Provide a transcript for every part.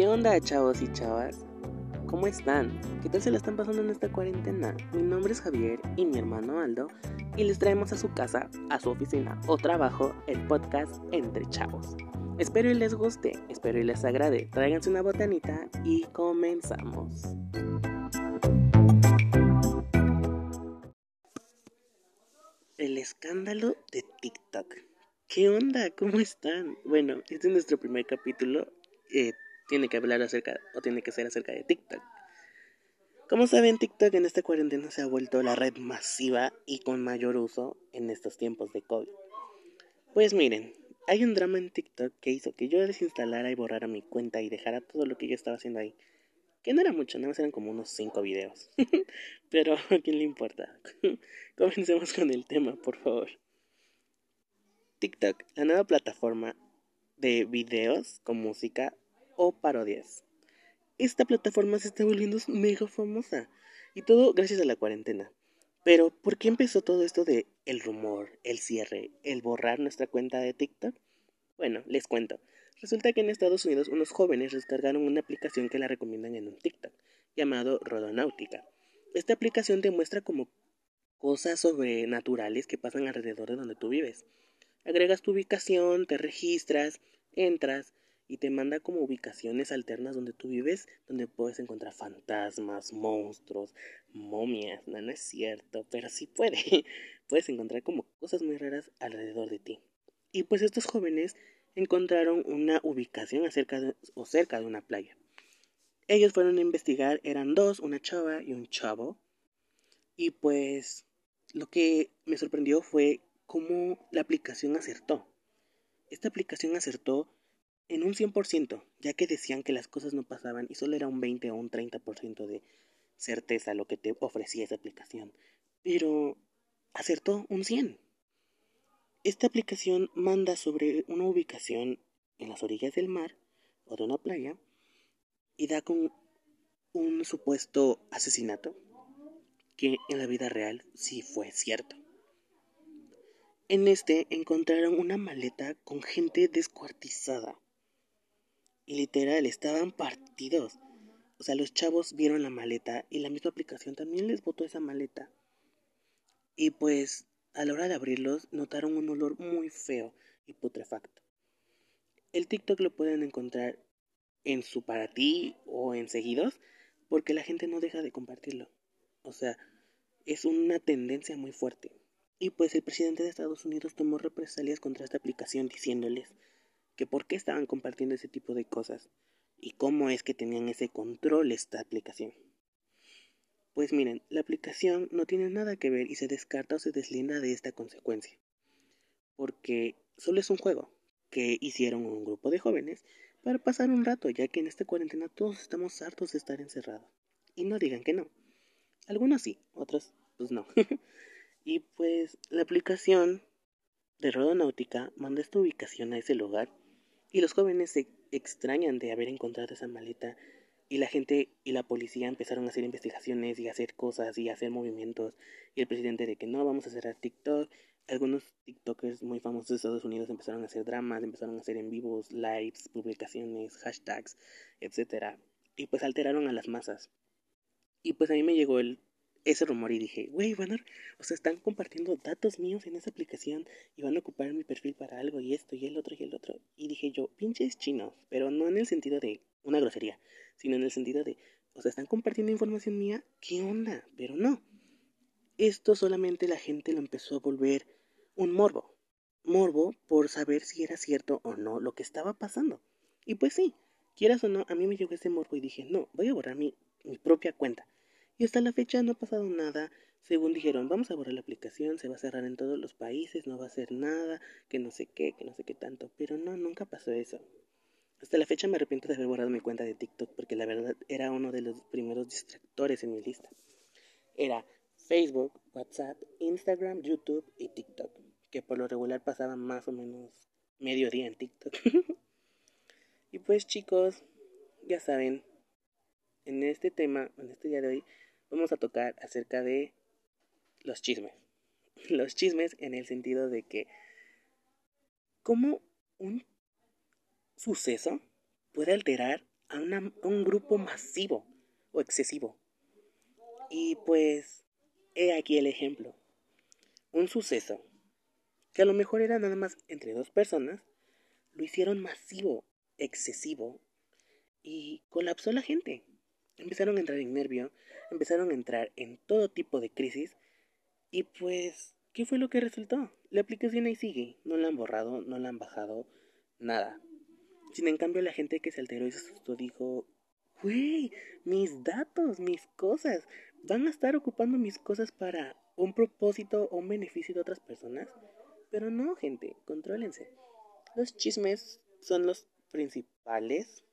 ¿Qué onda chavos y chavas? ¿Cómo están? ¿Qué tal se la están pasando en esta cuarentena? Mi nombre es Javier y mi hermano Aldo y les traemos a su casa, a su oficina o trabajo el podcast Entre Chavos. Espero y les guste, espero y les agrade. Tráiganse una botanita y comenzamos. El escándalo de TikTok. ¿Qué onda? ¿Cómo están? Bueno, este es nuestro primer capítulo. Eh, tiene que hablar acerca, o tiene que ser acerca de TikTok. Como saben, TikTok en esta cuarentena se ha vuelto la red masiva y con mayor uso en estos tiempos de COVID. Pues miren, hay un drama en TikTok que hizo que yo desinstalara y borrara mi cuenta y dejara todo lo que yo estaba haciendo ahí. Que no era mucho, nada más eran como unos 5 videos. Pero a quién le importa. Comencemos con el tema, por favor. TikTok, la nueva plataforma de videos con música o parodias. Esta plataforma se está volviendo mega famosa y todo gracias a la cuarentena. Pero, ¿por qué empezó todo esto de el rumor, el cierre, el borrar nuestra cuenta de TikTok? Bueno, les cuento. Resulta que en Estados Unidos unos jóvenes descargaron una aplicación que la recomiendan en un TikTok, llamado Rodonáutica. Esta aplicación te muestra como cosas sobrenaturales que pasan alrededor de donde tú vives. Agregas tu ubicación, te registras, entras y te manda como ubicaciones alternas donde tú vives, donde puedes encontrar fantasmas, monstruos, momias. No, no es cierto, pero sí puede. puedes encontrar como cosas muy raras alrededor de ti. Y pues estos jóvenes encontraron una ubicación acerca de, o cerca de una playa. Ellos fueron a investigar, eran dos, una chava y un chavo. Y pues lo que me sorprendió fue cómo la aplicación acertó. Esta aplicación acertó en un 100%, ya que decían que las cosas no pasaban y solo era un 20 o un 30% de certeza lo que te ofrecía esa aplicación. Pero acertó un 100. Esta aplicación manda sobre una ubicación en las orillas del mar o de una playa y da con un supuesto asesinato que en la vida real sí fue cierto. En este encontraron una maleta con gente descuartizada. Y literal, estaban partidos. O sea, los chavos vieron la maleta y la misma aplicación también les botó esa maleta. Y pues, a la hora de abrirlos, notaron un olor muy feo y putrefacto. El TikTok lo pueden encontrar en su para ti o en seguidos, porque la gente no deja de compartirlo. O sea, es una tendencia muy fuerte. Y pues el presidente de Estados Unidos tomó represalias contra esta aplicación diciéndoles que por qué estaban compartiendo ese tipo de cosas y cómo es que tenían ese control esta aplicación. Pues miren, la aplicación no tiene nada que ver y se descarta o se deslinda de esta consecuencia. Porque solo es un juego que hicieron un grupo de jóvenes para pasar un rato, ya que en esta cuarentena todos estamos hartos de estar encerrados. Y no digan que no. Algunos sí, otros pues no. Y pues la aplicación de Rodonáutica manda esta ubicación a ese lugar y los jóvenes se extrañan de haber encontrado esa maleta y la gente y la policía empezaron a hacer investigaciones y a hacer cosas y a hacer movimientos y el presidente de que no vamos a cerrar TikTok algunos TikTokers muy famosos de Estados Unidos empezaron a hacer dramas, empezaron a hacer en vivos, lives, publicaciones, hashtags, etc. Y pues alteraron a las masas. Y pues a mí me llegó el ese rumor y dije, güey, van a, o sea, están compartiendo datos míos en esa aplicación y van a ocupar mi perfil para algo y esto y el otro y el otro. Y dije yo, pinches chinos, pero no en el sentido de una grosería, sino en el sentido de, o sea, están compartiendo información mía, ¿qué onda? Pero no. Esto solamente la gente lo empezó a volver un morbo. Morbo por saber si era cierto o no lo que estaba pasando. Y pues sí, quieras o no, a mí me llegó ese morbo y dije, no, voy a borrar mi, mi propia cuenta y hasta la fecha no ha pasado nada. Según dijeron, vamos a borrar la aplicación, se va a cerrar en todos los países, no va a hacer nada, que no sé qué, que no sé qué tanto. Pero no, nunca pasó eso. Hasta la fecha me arrepiento de haber borrado mi cuenta de TikTok porque la verdad era uno de los primeros distractores en mi lista. Era Facebook, WhatsApp, Instagram, YouTube y TikTok, que por lo regular pasaban más o menos medio día en TikTok. y pues chicos, ya saben, en este tema, en este día de hoy, vamos a tocar acerca de los chismes. Los chismes en el sentido de que cómo un suceso puede alterar a, a un grupo masivo o excesivo. Y pues, he aquí el ejemplo. Un suceso que a lo mejor era nada más entre dos personas, lo hicieron masivo, excesivo, y colapsó la gente. Empezaron a entrar en nervio, empezaron a entrar en todo tipo de crisis, y pues, ¿qué fue lo que resultó? La aplicación ahí sigue, no la han borrado, no la han bajado, nada. Sin en cambio la gente que se alteró y se asustó dijo, güey, mis datos, mis cosas, van a estar ocupando mis cosas para un propósito o un beneficio de otras personas. Pero no, gente, contrólense. Los chismes son los principales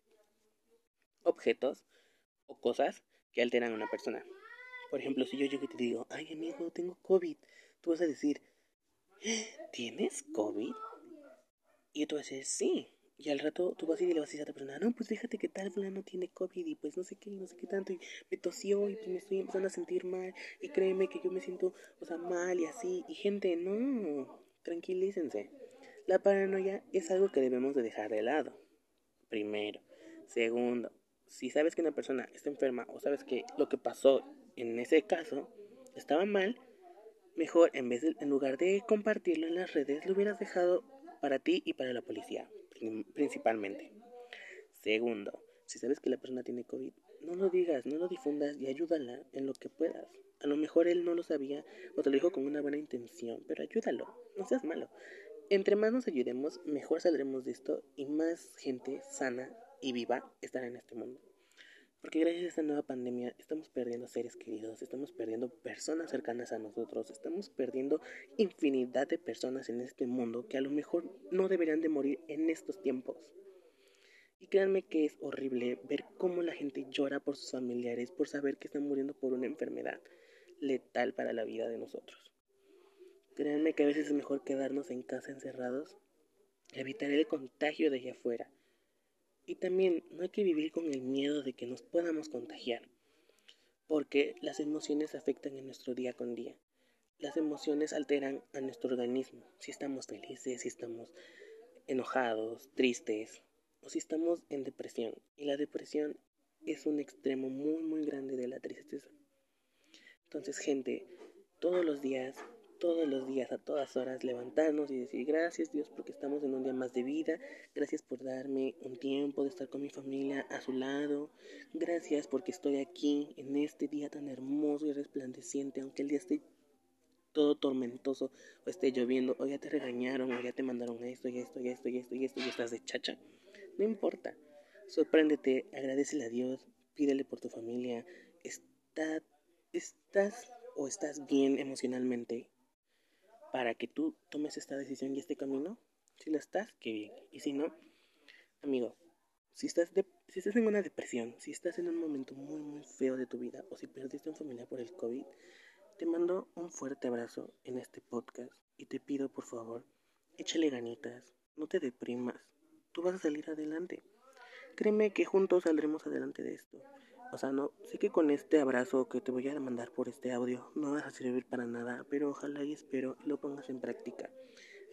objetos o cosas que alteran a una persona. Por ejemplo, si yo llego y te digo, ay amigo, tengo COVID, tú vas a decir, ¿tienes COVID? Y tú vas a decir, sí. Y al rato tú vas a ir y le vas a decir a otra persona, no, pues fíjate que tal fulano tiene COVID y pues no sé qué, no sé qué tanto, y me tosió y pues me estoy empezando a sentir mal, y créeme que yo me siento, o sea, mal y así, y gente, no, tranquilícense. La paranoia es algo que debemos de dejar de lado. Primero. Segundo, si sabes que una persona está enferma o sabes que lo que pasó en ese caso estaba mal, mejor en vez de, lugar de compartirlo en las redes, lo hubieras dejado para ti y para la policía, principalmente. Segundo, si sabes que la persona tiene COVID, no lo digas, no lo difundas y ayúdala en lo que puedas. A lo mejor él no lo sabía o te lo dijo con una buena intención, pero ayúdalo, no seas malo. Entre más nos ayudemos, mejor saldremos de esto y más gente sana y viva estará en este mundo. Porque gracias a esta nueva pandemia estamos perdiendo seres queridos, estamos perdiendo personas cercanas a nosotros, estamos perdiendo infinidad de personas en este mundo que a lo mejor no deberían de morir en estos tiempos. Y créanme que es horrible ver cómo la gente llora por sus familiares por saber que están muriendo por una enfermedad letal para la vida de nosotros. Créanme que a veces es mejor quedarnos en casa encerrados, evitar el contagio de allá afuera y también no hay que vivir con el miedo de que nos podamos contagiar, porque las emociones afectan en nuestro día con día. Las emociones alteran a nuestro organismo, si estamos felices, si estamos enojados, tristes, o si estamos en depresión. Y la depresión es un extremo muy, muy grande de la tristeza. Entonces, gente, todos los días todos los días, a todas horas, levantarnos y decir gracias Dios porque estamos en un día más de vida, gracias por darme un tiempo de estar con mi familia a su lado, gracias porque estoy aquí en este día tan hermoso y resplandeciente, aunque el día esté todo tormentoso o esté lloviendo. O ya te regañaron o ya te mandaron esto y esto y esto y esto y esto y estás de chacha, no importa, sorpréndete, agradecele a Dios, pídele por tu familia, está, estás o estás bien emocionalmente para que tú tomes esta decisión y este camino. Si lo estás, qué bien. Y si no, amigo, si estás, si estás en una depresión, si estás en un momento muy, muy feo de tu vida, o si perdiste a un familiar por el COVID, te mando un fuerte abrazo en este podcast y te pido, por favor, échale ganitas, no te deprimas, tú vas a salir adelante. Créeme que juntos saldremos adelante de esto. O sea, no, sé que con este abrazo que te voy a mandar por este audio no vas a servir para nada, pero ojalá y espero lo pongas en práctica.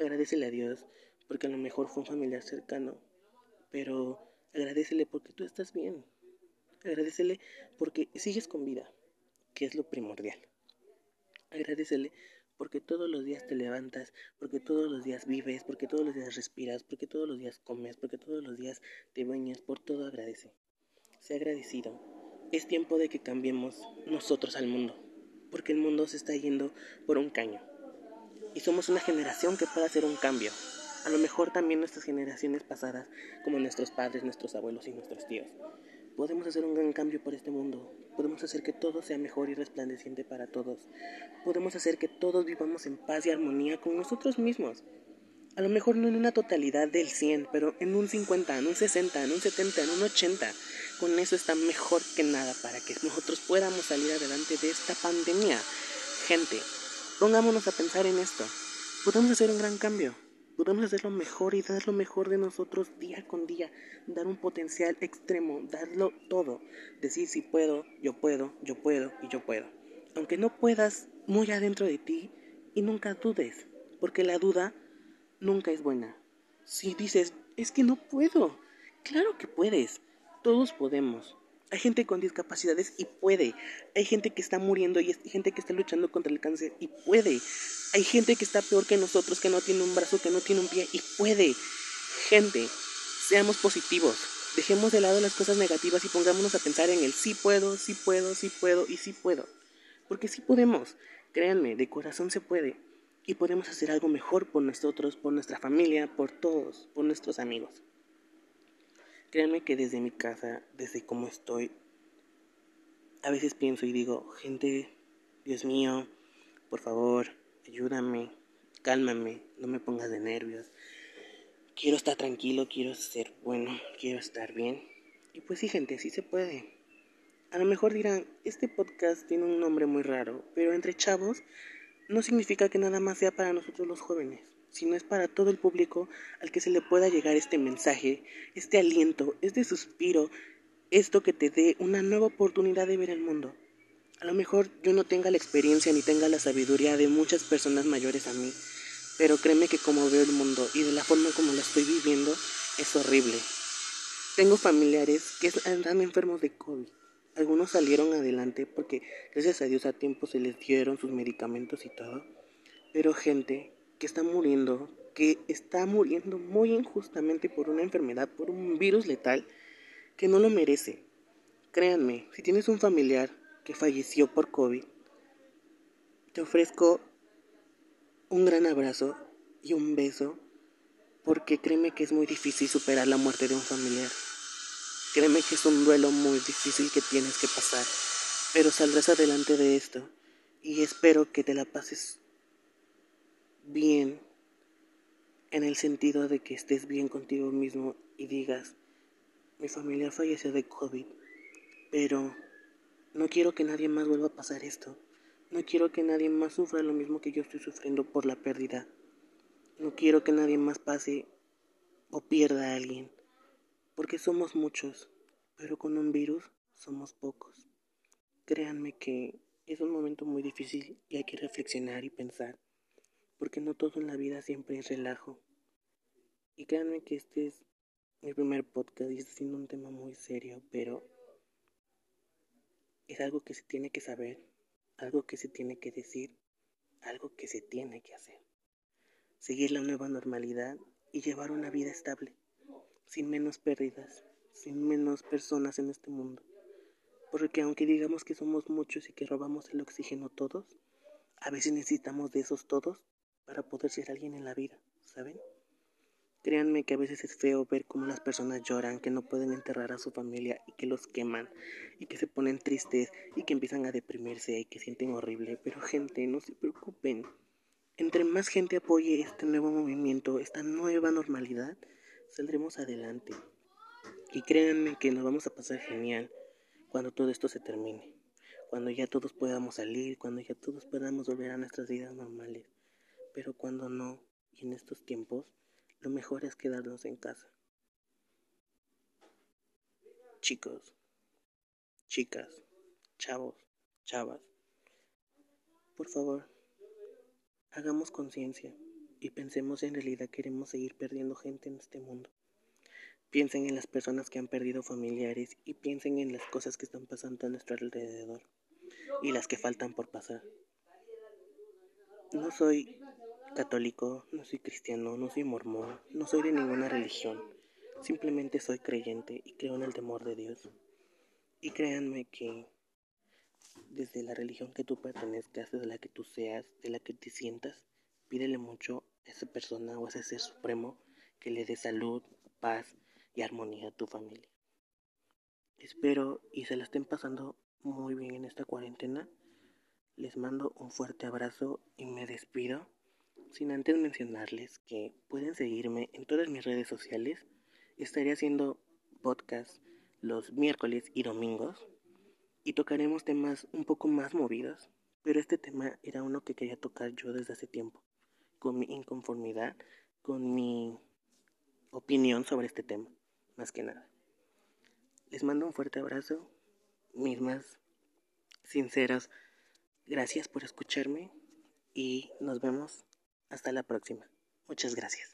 Agradecele a Dios porque a lo mejor fue un familiar cercano, pero agradecele porque tú estás bien. Agradecele porque sigues con vida, que es lo primordial. Agradecele porque todos los días te levantas, porque todos los días vives, porque todos los días respiras, porque todos los días comes, porque todos los días te bañas, por todo agradece. Sé agradecido es tiempo de que cambiemos nosotros al mundo, porque el mundo se está yendo por un caño. Y somos una generación que puede hacer un cambio. A lo mejor también nuestras generaciones pasadas, como nuestros padres, nuestros abuelos y nuestros tíos. Podemos hacer un gran cambio por este mundo. Podemos hacer que todo sea mejor y resplandeciente para todos. Podemos hacer que todos vivamos en paz y armonía con nosotros mismos. A lo mejor no en una totalidad del 100, pero en un 50, en un 60, en un 70, en un 80. Con eso está mejor que nada para que nosotros podamos salir adelante de esta pandemia. Gente, pongámonos a pensar en esto. Podemos hacer un gran cambio. Podemos hacer lo mejor y dar lo mejor de nosotros día con día. Dar un potencial extremo, darlo todo. Decir si puedo, yo puedo, yo puedo y yo puedo. Aunque no puedas muy adentro de ti y nunca dudes, porque la duda nunca es buena. Si dices, es que no puedo, claro que puedes. Todos podemos. Hay gente con discapacidades y puede. Hay gente que está muriendo y hay gente que está luchando contra el cáncer y puede. Hay gente que está peor que nosotros, que no tiene un brazo, que no tiene un pie y puede. Gente, seamos positivos. Dejemos de lado las cosas negativas y pongámonos a pensar en el sí puedo, sí puedo, sí puedo y sí puedo. Porque sí podemos. Créanme, de corazón se puede. Y podemos hacer algo mejor por nosotros, por nuestra familia, por todos, por nuestros amigos. Créanme que desde mi casa, desde cómo estoy, a veces pienso y digo, gente, Dios mío, por favor, ayúdame, cálmame, no me pongas de nervios. Quiero estar tranquilo, quiero ser bueno, quiero estar bien. Y pues sí, gente, sí se puede. A lo mejor dirán, este podcast tiene un nombre muy raro, pero entre chavos no significa que nada más sea para nosotros los jóvenes, sino es para todo el público al que se le pueda llegar este mensaje, este aliento, este suspiro, esto que te dé una nueva oportunidad de ver el mundo. A lo mejor yo no tenga la experiencia ni tenga la sabiduría de muchas personas mayores a mí, pero créeme que como veo el mundo y de la forma como lo estoy viviendo es horrible. Tengo familiares que están enfermos de COVID algunos salieron adelante porque gracias a Dios a tiempo se les dieron sus medicamentos y todo. Pero gente que está muriendo, que está muriendo muy injustamente por una enfermedad, por un virus letal, que no lo merece. Créanme, si tienes un familiar que falleció por COVID, te ofrezco un gran abrazo y un beso, porque créeme que es muy difícil superar la muerte de un familiar. Créeme que es un duelo muy difícil que tienes que pasar, pero saldrás adelante de esto y espero que te la pases bien en el sentido de que estés bien contigo mismo y digas, mi familia falleció de COVID, pero no quiero que nadie más vuelva a pasar esto. No quiero que nadie más sufra lo mismo que yo estoy sufriendo por la pérdida. No quiero que nadie más pase o pierda a alguien porque somos muchos, pero con un virus somos pocos. Créanme que es un momento muy difícil y hay que reflexionar y pensar, porque no todo en la vida siempre es relajo. Y créanme que este es mi primer podcast y está siendo un tema muy serio, pero es algo que se tiene que saber, algo que se tiene que decir, algo que se tiene que hacer. Seguir la nueva normalidad y llevar una vida estable sin menos pérdidas, sin menos personas en este mundo. Porque aunque digamos que somos muchos y que robamos el oxígeno todos, a veces necesitamos de esos todos para poder ser alguien en la vida, ¿saben? Créanme que a veces es feo ver cómo las personas lloran, que no pueden enterrar a su familia y que los queman y que se ponen tristes y que empiezan a deprimirse y que sienten horrible. Pero gente, no se preocupen. Entre más gente apoye este nuevo movimiento, esta nueva normalidad, saldremos adelante. Y créanme que nos vamos a pasar genial cuando todo esto se termine. Cuando ya todos podamos salir, cuando ya todos podamos volver a nuestras vidas normales. Pero cuando no, y en estos tiempos, lo mejor es quedarnos en casa. Chicos, chicas, chavos, chavas, por favor, hagamos conciencia y pensemos en realidad queremos seguir perdiendo gente en este mundo. Piensen en las personas que han perdido familiares y piensen en las cosas que están pasando a nuestro alrededor y las que faltan por pasar. No soy católico, no soy cristiano, no soy mormón, no soy de ninguna religión. Simplemente soy creyente y creo en el temor de Dios. Y créanme que desde la religión que tú pertenezcas, de la que tú seas, de la que te sientas, pídele mucho esa persona o ese ser supremo que le dé salud, paz y armonía a tu familia. Espero y se la estén pasando muy bien en esta cuarentena. Les mando un fuerte abrazo y me despido sin antes mencionarles que pueden seguirme en todas mis redes sociales. Estaré haciendo podcast los miércoles y domingos y tocaremos temas un poco más movidos, pero este tema era uno que quería tocar yo desde hace tiempo con mi inconformidad, con mi opinión sobre este tema, más que nada. Les mando un fuerte abrazo, mis más sinceras gracias por escucharme y nos vemos hasta la próxima. Muchas gracias.